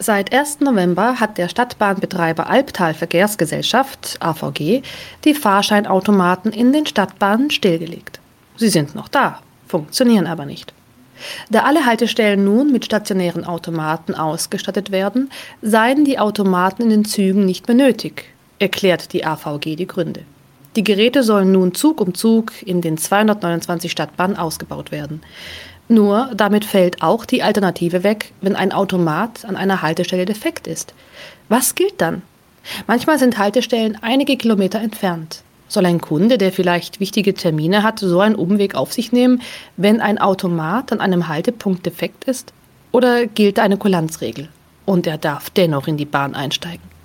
Seit 1. November hat der Stadtbahnbetreiber Albtal Verkehrsgesellschaft AVG die Fahrscheinautomaten in den Stadtbahnen stillgelegt. Sie sind noch da, funktionieren aber nicht. Da alle Haltestellen nun mit stationären Automaten ausgestattet werden, seien die Automaten in den Zügen nicht mehr nötig, erklärt die AVG die Gründe. Die Geräte sollen nun Zug um Zug in den 229 Stadtbahnen ausgebaut werden. Nur damit fällt auch die Alternative weg, wenn ein Automat an einer Haltestelle defekt ist. Was gilt dann? Manchmal sind Haltestellen einige Kilometer entfernt. Soll ein Kunde, der vielleicht wichtige Termine hat, so einen Umweg auf sich nehmen, wenn ein Automat an einem Haltepunkt defekt ist? Oder gilt eine Kulanzregel und er darf dennoch in die Bahn einsteigen?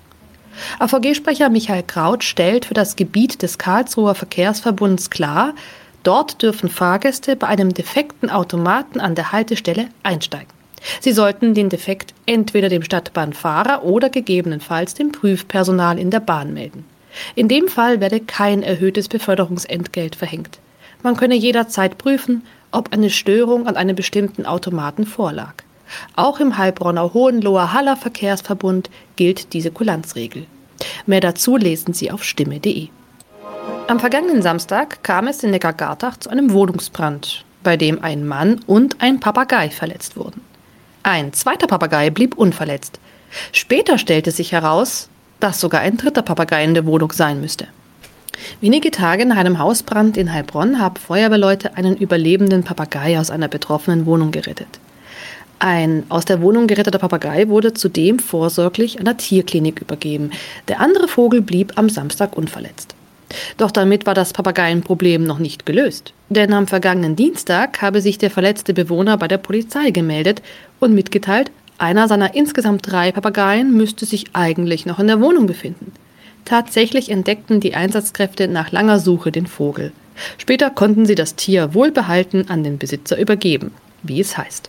AVG-Sprecher Michael Kraut stellt für das Gebiet des Karlsruher Verkehrsverbunds klar, Dort dürfen Fahrgäste bei einem defekten Automaten an der Haltestelle einsteigen. Sie sollten den Defekt entweder dem Stadtbahnfahrer oder gegebenenfalls dem Prüfpersonal in der Bahn melden. In dem Fall werde kein erhöhtes Beförderungsentgelt verhängt. Man könne jederzeit prüfen, ob eine Störung an einem bestimmten Automaten vorlag. Auch im Heilbronner Hohenloher Haller Verkehrsverbund gilt diese Kulanzregel. Mehr dazu lesen Sie auf stimme.de. Am vergangenen Samstag kam es in Neckargartach zu einem Wohnungsbrand, bei dem ein Mann und ein Papagei verletzt wurden. Ein zweiter Papagei blieb unverletzt. Später stellte sich heraus, dass sogar ein dritter Papagei in der Wohnung sein müsste. Wenige Tage nach einem Hausbrand in Heilbronn haben Feuerwehrleute einen überlebenden Papagei aus einer betroffenen Wohnung gerettet. Ein aus der Wohnung geretteter Papagei wurde zudem vorsorglich einer Tierklinik übergeben. Der andere Vogel blieb am Samstag unverletzt. Doch damit war das Papageienproblem noch nicht gelöst. Denn am vergangenen Dienstag habe sich der verletzte Bewohner bei der Polizei gemeldet und mitgeteilt, einer seiner insgesamt drei Papageien müsste sich eigentlich noch in der Wohnung befinden. Tatsächlich entdeckten die Einsatzkräfte nach langer Suche den Vogel. Später konnten sie das Tier wohlbehalten an den Besitzer übergeben, wie es heißt.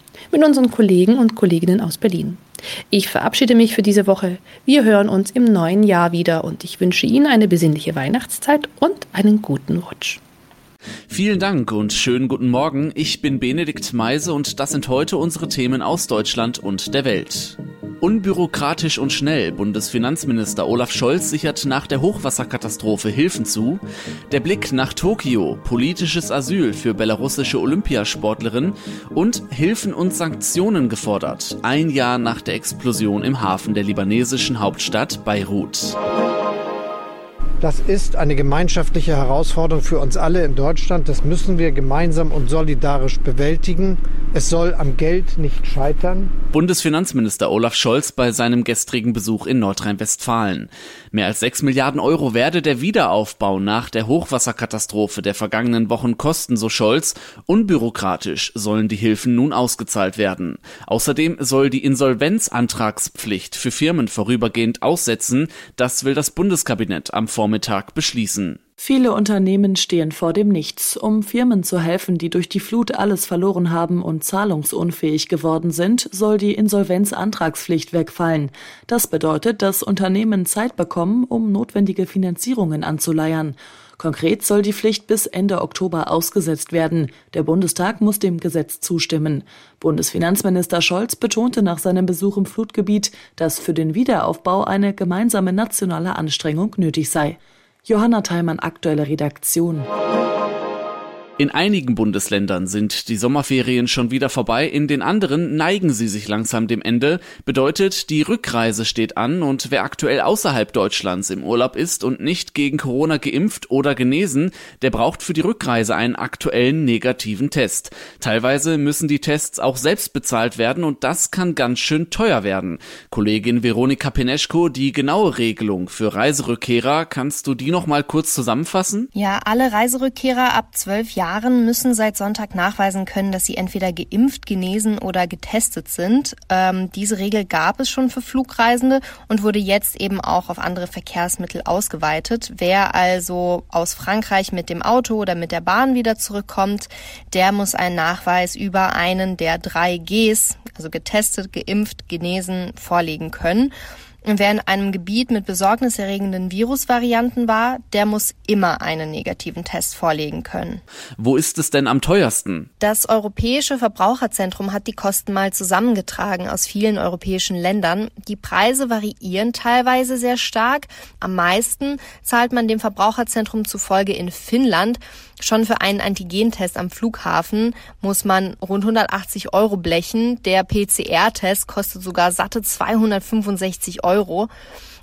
mit unseren Kollegen und Kolleginnen aus Berlin. Ich verabschiede mich für diese Woche. Wir hören uns im neuen Jahr wieder und ich wünsche Ihnen eine besinnliche Weihnachtszeit und einen guten Rutsch. Vielen Dank und schönen guten Morgen. Ich bin Benedikt Meise und das sind heute unsere Themen aus Deutschland und der Welt. Unbürokratisch und schnell. Bundesfinanzminister Olaf Scholz sichert nach der Hochwasserkatastrophe Hilfen zu. Der Blick nach Tokio. Politisches Asyl für belarussische Olympiasportlerin und Hilfen und Sanktionen gefordert. Ein Jahr nach der Explosion im Hafen der libanesischen Hauptstadt Beirut. Das ist eine gemeinschaftliche Herausforderung für uns alle in Deutschland. Das müssen wir gemeinsam und solidarisch bewältigen. Es soll am Geld nicht scheitern. Bundesfinanzminister Olaf Scholz bei seinem gestrigen Besuch in Nordrhein-Westfalen. Mehr als sechs Milliarden Euro werde der Wiederaufbau nach der Hochwasserkatastrophe der vergangenen Wochen kosten, so Scholz. Unbürokratisch sollen die Hilfen nun ausgezahlt werden. Außerdem soll die Insolvenzantragspflicht für Firmen vorübergehend aussetzen. Das will das Bundeskabinett am Vormittag beschließen. Viele Unternehmen stehen vor dem Nichts. Um Firmen zu helfen, die durch die Flut alles verloren haben und zahlungsunfähig geworden sind, soll die Insolvenzantragspflicht wegfallen. Das bedeutet, dass Unternehmen Zeit bekommen, um notwendige Finanzierungen anzuleiern. Konkret soll die Pflicht bis Ende Oktober ausgesetzt werden. Der Bundestag muss dem Gesetz zustimmen. Bundesfinanzminister Scholz betonte nach seinem Besuch im Flutgebiet, dass für den Wiederaufbau eine gemeinsame nationale Anstrengung nötig sei. Johanna Theimann, aktuelle Redaktion. In einigen Bundesländern sind die Sommerferien schon wieder vorbei, in den anderen neigen sie sich langsam dem Ende. Bedeutet, die Rückreise steht an und wer aktuell außerhalb Deutschlands im Urlaub ist und nicht gegen Corona geimpft oder genesen, der braucht für die Rückreise einen aktuellen negativen Test. Teilweise müssen die Tests auch selbst bezahlt werden und das kann ganz schön teuer werden. Kollegin Veronika Peneschko, die genaue Regelung für Reiserückkehrer, kannst du die noch mal kurz zusammenfassen? Ja, alle Reiserückkehrer ab zwölf Jahren Jahren müssen seit Sonntag nachweisen können, dass sie entweder geimpft, genesen oder getestet sind. Ähm, diese Regel gab es schon für Flugreisende und wurde jetzt eben auch auf andere Verkehrsmittel ausgeweitet. Wer also aus Frankreich mit dem Auto oder mit der Bahn wieder zurückkommt, der muss einen Nachweis über einen der drei Gs, also getestet, geimpft, genesen, vorlegen können. Wer in einem Gebiet mit besorgniserregenden Virusvarianten war, der muss immer einen negativen Test vorlegen können. Wo ist es denn am teuersten? Das Europäische Verbraucherzentrum hat die Kosten mal zusammengetragen aus vielen europäischen Ländern. Die Preise variieren teilweise sehr stark. Am meisten zahlt man dem Verbraucherzentrum zufolge in Finnland. Schon für einen Antigentest am Flughafen muss man rund 180 Euro blechen. Der PCR-Test kostet sogar satte 265 Euro.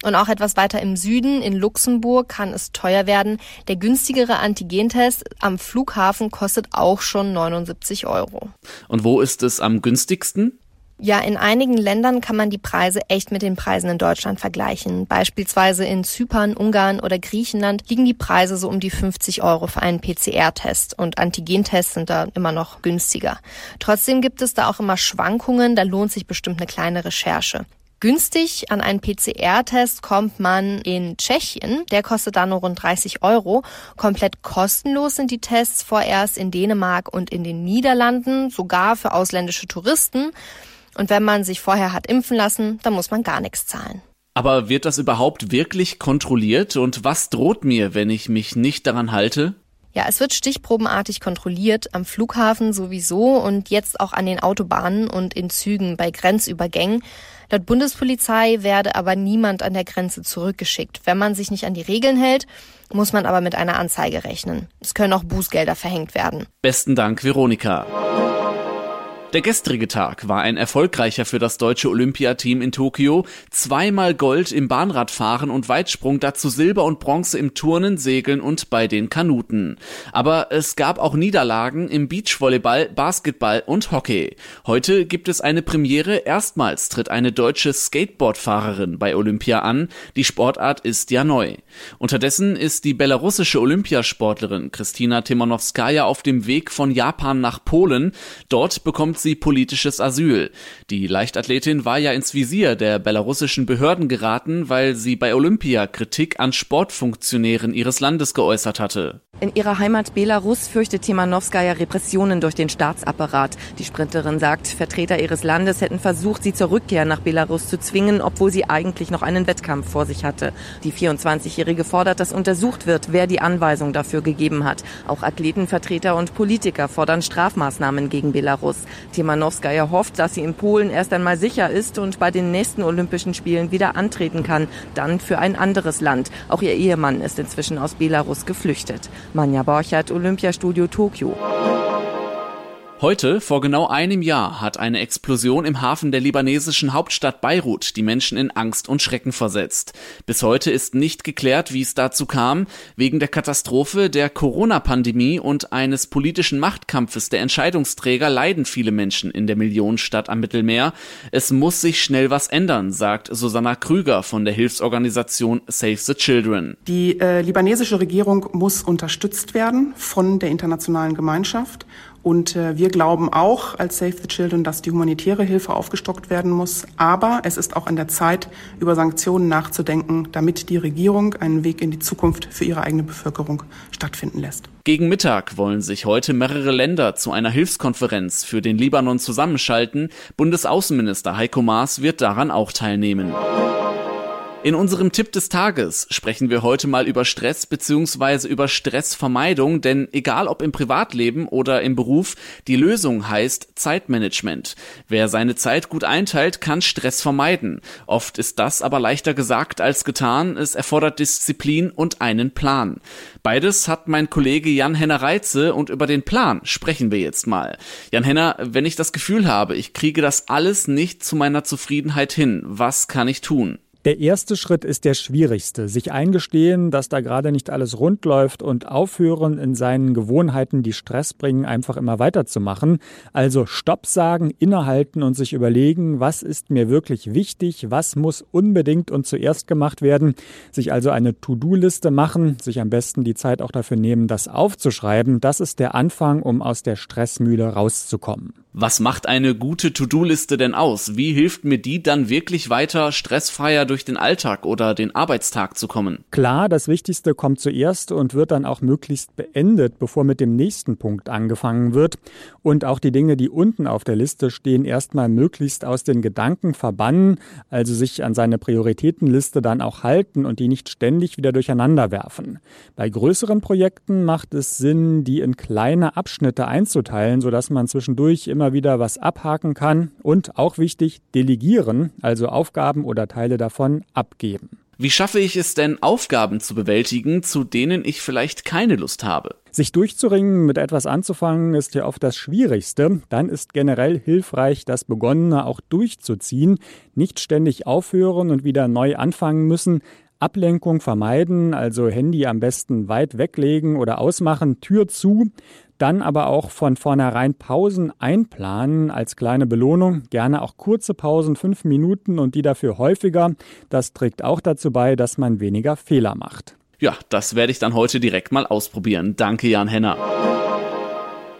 Und auch etwas weiter im Süden, in Luxemburg, kann es teuer werden. Der günstigere Antigentest am Flughafen kostet auch schon 79 Euro. Und wo ist es am günstigsten? Ja, in einigen Ländern kann man die Preise echt mit den Preisen in Deutschland vergleichen. Beispielsweise in Zypern, Ungarn oder Griechenland liegen die Preise so um die 50 Euro für einen PCR-Test und Antigentests sind da immer noch günstiger. Trotzdem gibt es da auch immer Schwankungen, da lohnt sich bestimmt eine kleine Recherche. Günstig an einen PCR-Test kommt man in Tschechien. Der kostet da nur rund 30 Euro. Komplett kostenlos sind die Tests vorerst in Dänemark und in den Niederlanden, sogar für ausländische Touristen. Und wenn man sich vorher hat impfen lassen, dann muss man gar nichts zahlen. Aber wird das überhaupt wirklich kontrolliert und was droht mir, wenn ich mich nicht daran halte? Ja, es wird stichprobenartig kontrolliert, am Flughafen sowieso und jetzt auch an den Autobahnen und in Zügen bei Grenzübergängen. Laut Bundespolizei werde aber niemand an der Grenze zurückgeschickt. Wenn man sich nicht an die Regeln hält, muss man aber mit einer Anzeige rechnen. Es können auch Bußgelder verhängt werden. Besten Dank, Veronika. Der gestrige Tag war ein erfolgreicher für das deutsche Olympiateam in Tokio. Zweimal Gold im Bahnradfahren und Weitsprung, dazu Silber und Bronze im Turnen, Segeln und bei den Kanuten. Aber es gab auch Niederlagen im Beachvolleyball, Basketball und Hockey. Heute gibt es eine Premiere. Erstmals tritt eine deutsche Skateboardfahrerin bei Olympia an. Die Sportart ist ja neu. Unterdessen ist die belarussische Olympiasportlerin Kristina Timonowskaja auf dem Weg von Japan nach Polen. Dort bekommt bekommt sie politisches Asyl. Die Leichtathletin war ja ins Visier der belarussischen Behörden geraten, weil sie bei Olympia Kritik an Sportfunktionären ihres Landes geäußert hatte. In ihrer Heimat Belarus fürchtet Timanowskaja Repressionen durch den Staatsapparat. Die Sprinterin sagt, Vertreter ihres Landes hätten versucht, sie zur Rückkehr nach Belarus zu zwingen, obwohl sie eigentlich noch einen Wettkampf vor sich hatte. Die 24-Jährige fordert, dass untersucht wird, wer die Anweisung dafür gegeben hat. Auch Athletenvertreter und Politiker fordern Strafmaßnahmen gegen Belarus. Timanowskaja hofft, dass sie in Polen erst einmal sicher ist und bei den nächsten Olympischen Spielen wieder antreten kann, dann für ein anderes Land. Auch ihr Ehemann ist inzwischen aus Belarus geflüchtet. Manja Borchert, Olympiastudio Tokio. Heute, vor genau einem Jahr, hat eine Explosion im Hafen der libanesischen Hauptstadt Beirut die Menschen in Angst und Schrecken versetzt. Bis heute ist nicht geklärt, wie es dazu kam. Wegen der Katastrophe, der Corona-Pandemie und eines politischen Machtkampfes der Entscheidungsträger leiden viele Menschen in der Millionenstadt am Mittelmeer. Es muss sich schnell was ändern, sagt Susanna Krüger von der Hilfsorganisation Save the Children. Die äh, libanesische Regierung muss unterstützt werden von der internationalen Gemeinschaft und äh, wir glauben auch als Save the Children, dass die humanitäre Hilfe aufgestockt werden muss. Aber es ist auch an der Zeit, über Sanktionen nachzudenken, damit die Regierung einen Weg in die Zukunft für ihre eigene Bevölkerung stattfinden lässt. Gegen Mittag wollen sich heute mehrere Länder zu einer Hilfskonferenz für den Libanon zusammenschalten. Bundesaußenminister Heiko Maas wird daran auch teilnehmen. In unserem Tipp des Tages sprechen wir heute mal über Stress bzw. über Stressvermeidung, denn egal ob im Privatleben oder im Beruf, die Lösung heißt Zeitmanagement. Wer seine Zeit gut einteilt, kann Stress vermeiden. Oft ist das aber leichter gesagt als getan. Es erfordert Disziplin und einen Plan. Beides hat mein Kollege Jan Henner Reitze und über den Plan sprechen wir jetzt mal. Jan Henner, wenn ich das Gefühl habe, ich kriege das alles nicht zu meiner Zufriedenheit hin, was kann ich tun? Der erste Schritt ist der schwierigste. Sich eingestehen, dass da gerade nicht alles rund läuft und aufhören, in seinen Gewohnheiten, die Stress bringen, einfach immer weiterzumachen. Also Stopp sagen, innehalten und sich überlegen, was ist mir wirklich wichtig, was muss unbedingt und zuerst gemacht werden. Sich also eine To-Do-Liste machen, sich am besten die Zeit auch dafür nehmen, das aufzuschreiben. Das ist der Anfang, um aus der Stressmühle rauszukommen. Was macht eine gute To-Do-Liste denn aus? Wie hilft mir die dann wirklich weiter stressfreier durch den Alltag oder den Arbeitstag zu kommen? Klar, das Wichtigste kommt zuerst und wird dann auch möglichst beendet, bevor mit dem nächsten Punkt angefangen wird. Und auch die Dinge, die unten auf der Liste stehen, erstmal möglichst aus den Gedanken verbannen, also sich an seine Prioritätenliste dann auch halten und die nicht ständig wieder durcheinander werfen. Bei größeren Projekten macht es Sinn, die in kleine Abschnitte einzuteilen, sodass man zwischendurch immer wieder was abhaken kann und auch wichtig, delegieren, also Aufgaben oder Teile davon abgeben. Wie schaffe ich es denn, Aufgaben zu bewältigen, zu denen ich vielleicht keine Lust habe? Sich durchzuringen, mit etwas anzufangen, ist ja oft das Schwierigste. Dann ist generell hilfreich, das Begonnene auch durchzuziehen, nicht ständig aufhören und wieder neu anfangen müssen, Ablenkung vermeiden, also Handy am besten weit weglegen oder ausmachen, Tür zu, dann aber auch von vornherein Pausen einplanen als kleine Belohnung, gerne auch kurze Pausen, fünf Minuten und die dafür häufiger. Das trägt auch dazu bei, dass man weniger Fehler macht. Ja, das werde ich dann heute direkt mal ausprobieren. Danke, Jan Henner.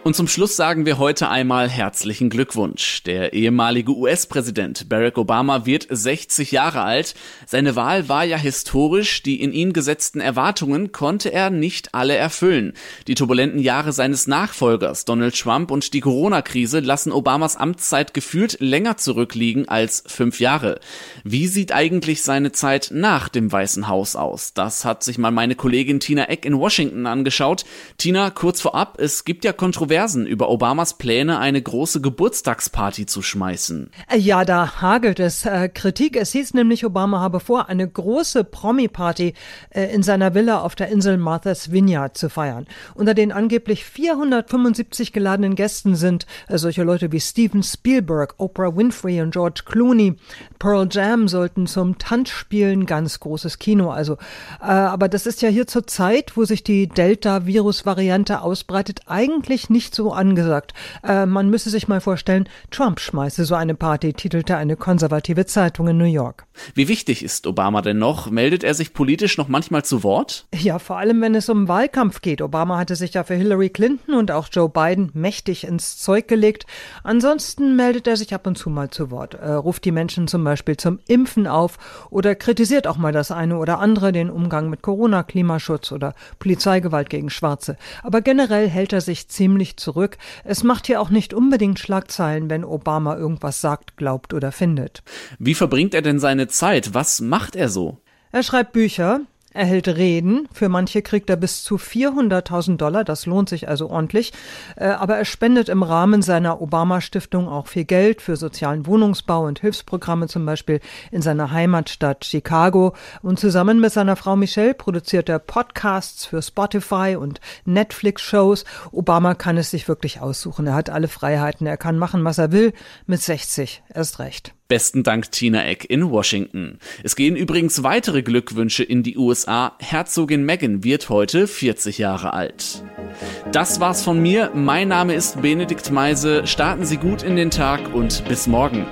Und zum Schluss sagen wir heute einmal herzlichen Glückwunsch. Der ehemalige US-Präsident Barack Obama wird 60 Jahre alt. Seine Wahl war ja historisch. Die in ihn gesetzten Erwartungen konnte er nicht alle erfüllen. Die turbulenten Jahre seines Nachfolgers Donald Trump und die Corona-Krise lassen Obamas Amtszeit gefühlt länger zurückliegen als fünf Jahre. Wie sieht eigentlich seine Zeit nach dem Weißen Haus aus? Das hat sich mal meine Kollegin Tina Eck in Washington angeschaut. Tina, kurz vorab, es gibt ja Kontroversen Kontroversen über Obamas Pläne, eine große Geburtstagsparty zu schmeißen. Äh, ja, da hagelt es äh, Kritik. Es hieß nämlich, Obama habe vor, eine große Promi-Party äh, in seiner Villa auf der Insel Martha's Vineyard zu feiern. Unter den angeblich 475 geladenen Gästen sind äh, solche Leute wie Steven Spielberg, Oprah Winfrey und George Clooney. Pearl Jam sollten zum Tanzspielen ganz großes Kino. Also, äh, aber das ist ja hier zur Zeit, wo sich die Delta-Virus-Variante ausbreitet, eigentlich nicht nicht so angesagt. Äh, man müsse sich mal vorstellen, Trump schmeiße so eine Party, titelte eine konservative Zeitung in New York. Wie wichtig ist Obama denn noch? Meldet er sich politisch noch manchmal zu Wort? Ja, vor allem wenn es um Wahlkampf geht. Obama hatte sich ja für Hillary Clinton und auch Joe Biden mächtig ins Zeug gelegt. Ansonsten meldet er sich ab und zu mal zu Wort, äh, ruft die Menschen zum Beispiel zum Impfen auf oder kritisiert auch mal das eine oder andere, den Umgang mit Corona, Klimaschutz oder Polizeigewalt gegen Schwarze. Aber generell hält er sich ziemlich zurück. Es macht hier auch nicht unbedingt Schlagzeilen, wenn Obama irgendwas sagt, glaubt oder findet. Wie verbringt er denn seine Zeit? Was macht er so? Er schreibt Bücher, Er hält Reden. Für manche kriegt er bis zu 400.000 Dollar. Das lohnt sich also ordentlich. Äh, aber er spendet im Rahmen seiner Obama-Stiftung auch viel Geld für sozialen Wohnungsbau und Hilfsprogramme, zum Beispiel in seiner Heimatstadt Chicago. Und zusammen mit seiner Frau Michelle produziert er Podcasts für Spotify und Netflix-Shows. Obama kann es sich wirklich aussuchen. Er hat alle Freiheiten. Er kann machen, was er will. Mit 60 erst recht. Besten Dank Tina Eck in Washington. Es gehen übrigens weitere Glückwünsche in die USA. Herzogin Meghan wird heute 40 Jahre alt. Das war's von mir. Mein Name ist Benedikt Meise. Starten Sie gut in den Tag und bis morgen.